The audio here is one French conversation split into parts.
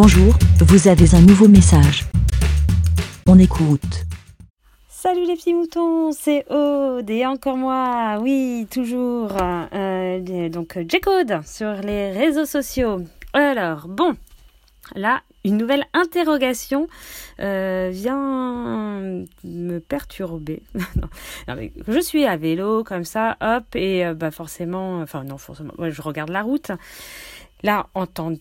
Bonjour, vous avez un nouveau message. On écoute. Salut les petits moutons, c'est Aude et encore moi, oui, toujours. Euh, donc J-Code sur les réseaux sociaux. Alors, bon, là, une nouvelle interrogation euh, vient me perturber. je suis à vélo comme ça, hop, et euh, bah forcément, enfin non, forcément, je regarde la route. Là, en temps,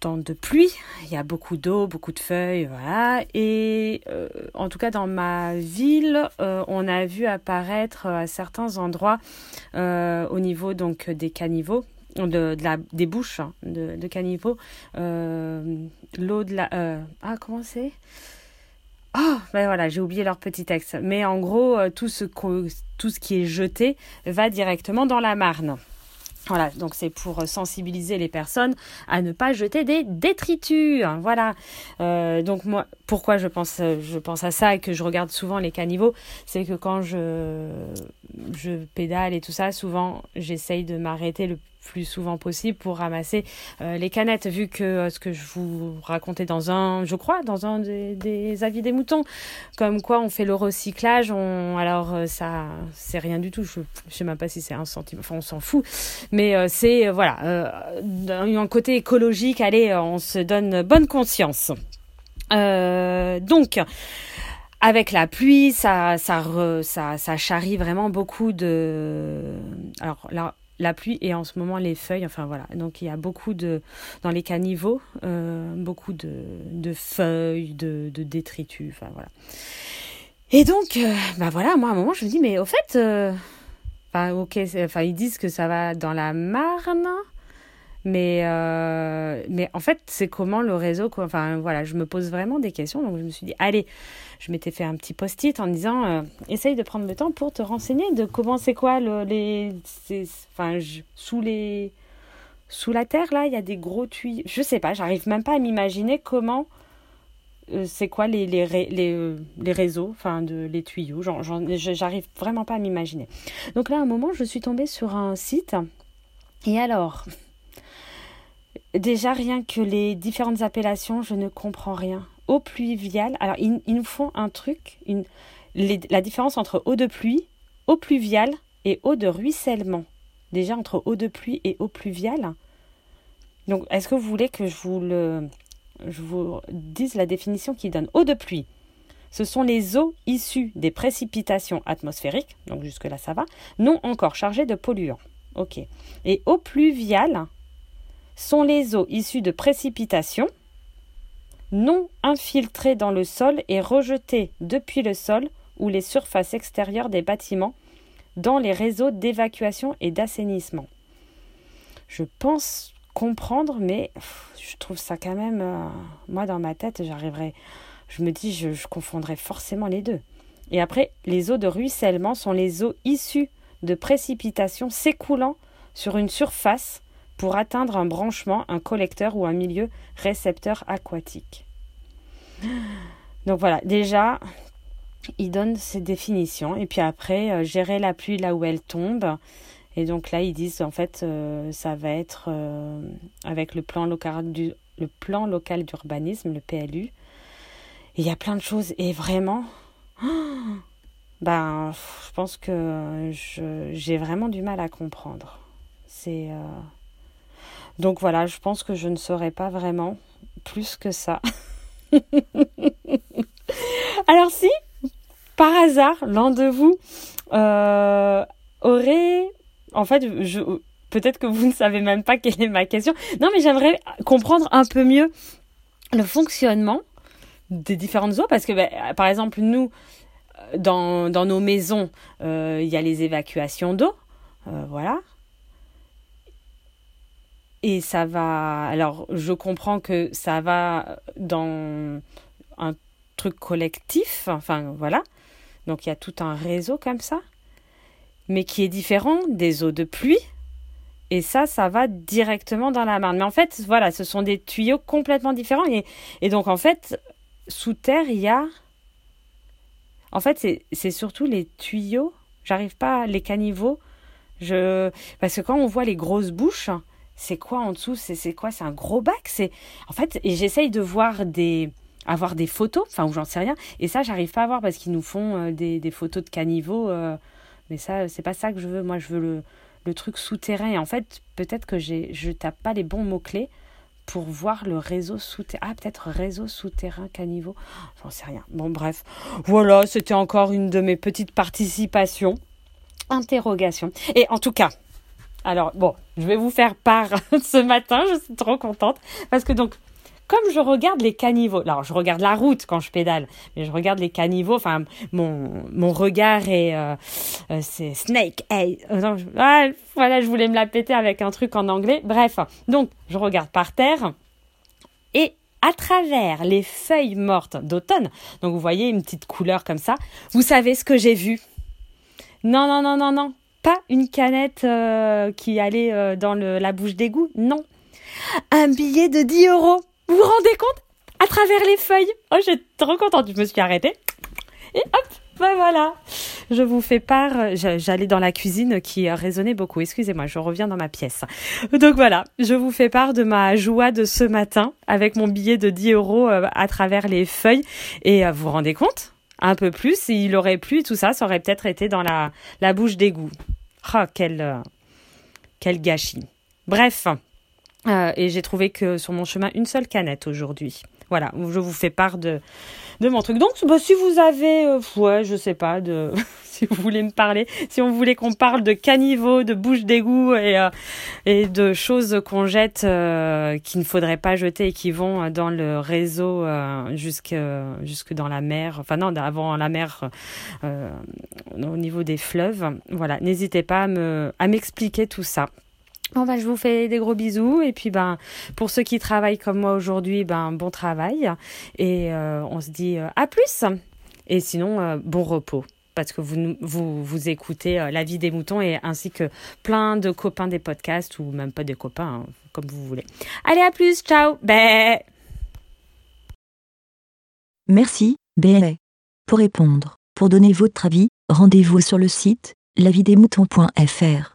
temps de pluie, il y a beaucoup d'eau, beaucoup de feuilles, voilà. Et euh, en tout cas, dans ma ville, on a vu apparaître à certains endroits, au niveau donc des caniveaux, de, la, des bouches hein, de, caniveaux, euh, l'eau de la... Euh, ah, comment c'est? Oh, ben voilà, j'ai oublié leur petit texte. Mais en gros, euh, tout ce qui est jeté va directement dans la Marne. Voilà, donc c'est pour sensibiliser les personnes à ne pas jeter des détritus. Voilà. Euh, donc moi, pourquoi je pense, je pense à ça et que je regarde souvent les caniveaux, c'est que quand je, je pédale et tout ça, souvent j'essaye de m'arrêter le plus souvent possible pour ramasser euh, les canettes, vu que euh, ce que je vous racontais dans un, je crois, dans un des, avis des moutons, comme quoi on fait le recyclage, on, alors euh, ça, c'est rien du tout, je, je sais même pas si c'est un centime, enfin on s'en fout, mais c'est, voilà, un côté écologique, allez, on se donne bonne conscience. Donc, avec la pluie, ça, ça, ça, ça charrie vraiment beaucoup de. Alors là, la pluie et en ce moment les feuilles. Enfin voilà, donc il y a beaucoup de dans les caniveaux, euh, beaucoup de, de, feuilles, de, de, détritus. Enfin voilà. Et donc, euh, bah voilà, moi à un moment je me dis mais au fait, euh, ok, enfin ils disent que ça va dans la Marne. Mais, euh, mais en fait, c'est comment le réseau. Quoi. Enfin, voilà, je me pose vraiment des questions. Donc, je me suis dit, allez, je m'étais fait un petit post-it en disant, euh, essaye de prendre le temps pour te renseigner de comment c'est quoi le, les. Enfin, sous les. Sous la terre, là, il y a des gros tuyaux. Je sais pas, j'arrive même pas à m'imaginer comment. Euh, c'est quoi les, les, les, les réseaux, enfin, les tuyaux. J'arrive vraiment pas à m'imaginer. Donc là, à un moment, je suis tombée sur un site. Et alors, Déjà, rien que les différentes appellations, je ne comprends rien. Eau pluviale, alors ils, nous font un truc, une, la différence entre eau de pluie, eau pluviale et eau de ruissellement. Déjà, entre eau de pluie et eau pluviale. Donc, est-ce que vous voulez que je vous, dise la définition qui donne Eau de pluie? Ce sont les eaux issues des précipitations atmosphériques, donc jusque-là ça va, non encore chargées de polluants. Ok. Et eau pluviale, sont les eaux issues de précipitations non infiltrées dans le sol et rejetées depuis le sol ou les surfaces extérieures des bâtiments dans les réseaux d'évacuation et d'assainissement. Je pense comprendre, mais je trouve ça quand même, euh, moi dans ma tête, j'arriverai, je me dis, je, je confondrais forcément les deux. Et après, les eaux de ruissellement sont les eaux issues de précipitations s'écoulant sur une surface pour atteindre un branchement, un collecteur ou un milieu récepteur aquatique. Donc voilà, déjà, il donne ces définitions. Et puis après, euh, gérer la pluie là où elle tombe. Et donc là, ils disent en fait, euh, ça va être euh, avec le plan local du le plan local d'urbanisme, le PLU. Il y a plein de choses. Et vraiment, ben, je pense que j'ai vraiment du mal à comprendre. C'est donc voilà, je pense que je ne saurais pas vraiment plus que ça. Alors si, par hasard, l'un de vous euh, aurait... En fait, je... peut-être que vous ne savez même pas quelle est ma question. Non, mais j'aimerais comprendre un peu mieux le fonctionnement des différentes eaux parce que, ben, par exemple, nous, dans, dans nos maisons, euh, il y a les évacuations d'eau. Euh, voilà. Et ça va. Alors, je comprends que ça va dans un truc collectif. Enfin, voilà. Donc, il y a tout un réseau comme ça. Mais qui est différent des eaux de pluie. Et ça, ça va directement dans la Marne. Mais en fait, voilà, ce sont des tuyaux complètement différents. Et, donc, en fait, sous terre, il y a. En fait, c'est surtout les tuyaux. J'arrive pas, les caniveaux. Parce que quand on voit les grosses bouches, c'est quoi en dessous C'est quoi C'est un gros bac C'est en fait, j'essaye de voir des avoir des photos, enfin ou j'en sais rien. Et ça, j'arrive pas à voir parce qu'ils nous font euh, des, des, photos de caniveaux. Euh, mais ça, c'est pas ça que je veux. Moi, je veux le, le truc souterrain. Et en fait, peut-être que je tape pas les bons mots clés pour voir le réseau souterrain. Ah, peut-être réseau souterrain caniveau. J'en sais rien. Bon, bref. Voilà, c'était encore une de mes petites participations. Interrogation. Et en tout cas, alors bon, je vais vous faire part ce matin, je suis trop contente parce que donc comme je regarde les caniveaux, alors je regarde la route quand je pédale, mais je regarde les caniveaux, enfin mon, mon regard est euh, euh, c'est snake hey. Euh, ah, voilà, je voulais me la péter avec un truc en anglais. Bref, donc je regarde par terre et à travers les feuilles mortes d'automne, donc vous voyez une petite couleur comme ça, vous savez ce que j'ai vu? Non, non, non, non, non, pas une canette euh, qui allait euh, dans la bouche d'égout, non. Un billet de 10 euros. Vous vous rendez compte? À travers les feuilles. Oh, j'étais trop contente. Je me suis arrêtée. Et hop, ben voilà. Je vous fais part. J'allais dans la cuisine qui résonnait beaucoup. Excusez-moi, je reviens dans ma pièce. Donc voilà, je vous fais part de ma joie de ce matin avec mon billet de 10 euros euh, à travers les feuilles. Et vous vous rendez compte? Un peu plus, s'il aurait plu, tout ça, ça aurait peut-être été dans la, la bouche d'égout. Ah, quel, euh, quel gâchis. Bref, euh, et j'ai trouvé que sur mon chemin, une seule canette aujourd'hui. Voilà, je vous fais part de, de mon truc. Donc, bah, si vous avez, euh, ouais, je sais pas, de, si vous voulez me parler, si on voulait qu'on parle de caniveau, de bouche d'égout et, euh, et de choses qu'on jette euh, qu'il ne faudrait pas jeter et qui vont dans le réseau jusque, jusque dans la mer, enfin non, avant la mer, au niveau des fleuves. Voilà, n'hésitez pas à me, à m'expliquer tout ça. Bon ben, je vous fais des gros bisous et puis ben pour ceux qui travaillent comme moi aujourd'hui ben bon travail et euh, on se dit euh, à plus et sinon euh, bon repos parce que vous vous vous écoutez la vie des moutons et ainsi que plein de copains des podcasts ou même pas des copains hein, comme vous voulez. Allez à plus ciao. Bé. Merci bé. Pour répondre, pour donner votre avis, rendez-vous sur le site lavidesmoutons.fr.